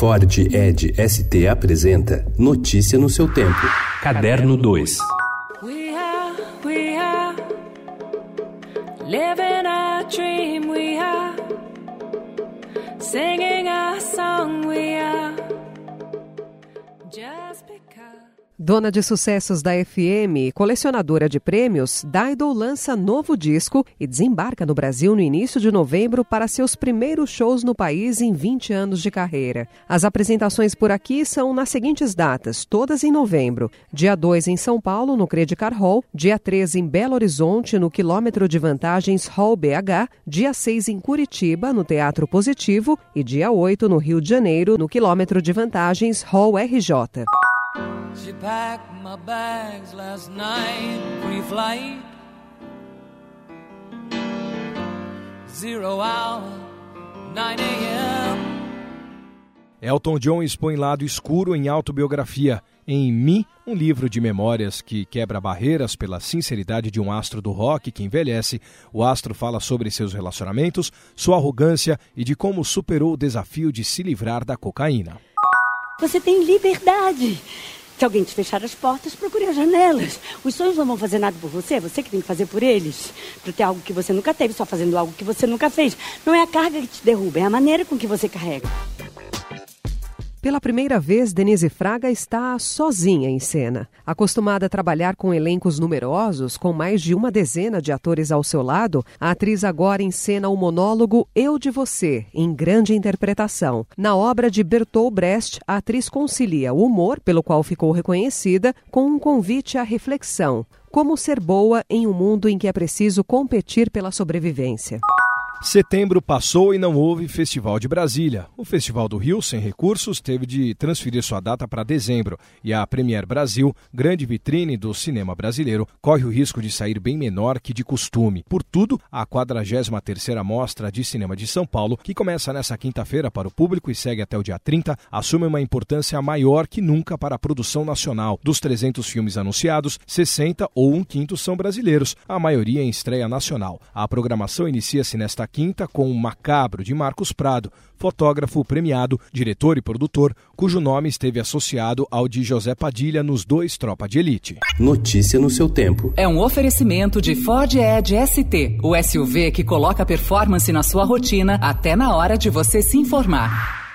Ford Ed ST apresenta Notícia no seu tempo. Caderno 2. We are, we are living a dream, we are singing a song, Dona de sucessos da FM colecionadora de prêmios, Dido lança novo disco e desembarca no Brasil no início de novembro para seus primeiros shows no país em 20 anos de carreira. As apresentações por aqui são nas seguintes datas, todas em novembro. Dia 2 em São Paulo, no Credicar Hall, dia 3 em Belo Horizonte, no Quilômetro de Vantagens Hall BH, dia 6 em Curitiba, no Teatro Positivo e dia 8 no Rio de Janeiro, no Quilômetro de Vantagens Hall RJ. She packed my bags last night, pre-flight. Zero hour, 9 a.m. Elton John expõe lado escuro em autobiografia. Em Mi, um livro de memórias que quebra barreiras pela sinceridade de um astro do rock que envelhece, o astro fala sobre seus relacionamentos, sua arrogância e de como superou o desafio de se livrar da cocaína. Você tem liberdade. Se alguém te fechar as portas, procure as janelas. Os sonhos não vão fazer nada por você, é você que tem que fazer por eles. Para ter algo que você nunca teve, só fazendo algo que você nunca fez. Não é a carga que te derruba, é a maneira com que você carrega. Pela primeira vez, Denise Fraga está sozinha em cena. Acostumada a trabalhar com elencos numerosos, com mais de uma dezena de atores ao seu lado, a atriz agora encena o monólogo Eu de Você, em grande interpretação. Na obra de Bertolt Brecht, a atriz concilia o humor, pelo qual ficou reconhecida, com um convite à reflexão. Como ser boa em um mundo em que é preciso competir pela sobrevivência. Setembro passou e não houve Festival de Brasília. O Festival do Rio, sem recursos, teve de transferir sua data para dezembro e a Premier Brasil, grande vitrine do cinema brasileiro, corre o risco de sair bem menor que de costume. Por tudo, a 43ª Mostra de Cinema de São Paulo, que começa nesta quinta-feira para o público e segue até o dia 30, assume uma importância maior que nunca para a produção nacional. Dos 300 filmes anunciados, 60 ou um quinto são brasileiros, a maioria em estreia nacional. A programação inicia-se nesta quinta com o Macabro de Marcos Prado, fotógrafo premiado, diretor e produtor, cujo nome esteve associado ao de José Padilha nos dois Tropa de Elite. Notícia no seu tempo. É um oferecimento de Ford Edge ST, o SUV que coloca performance na sua rotina até na hora de você se informar.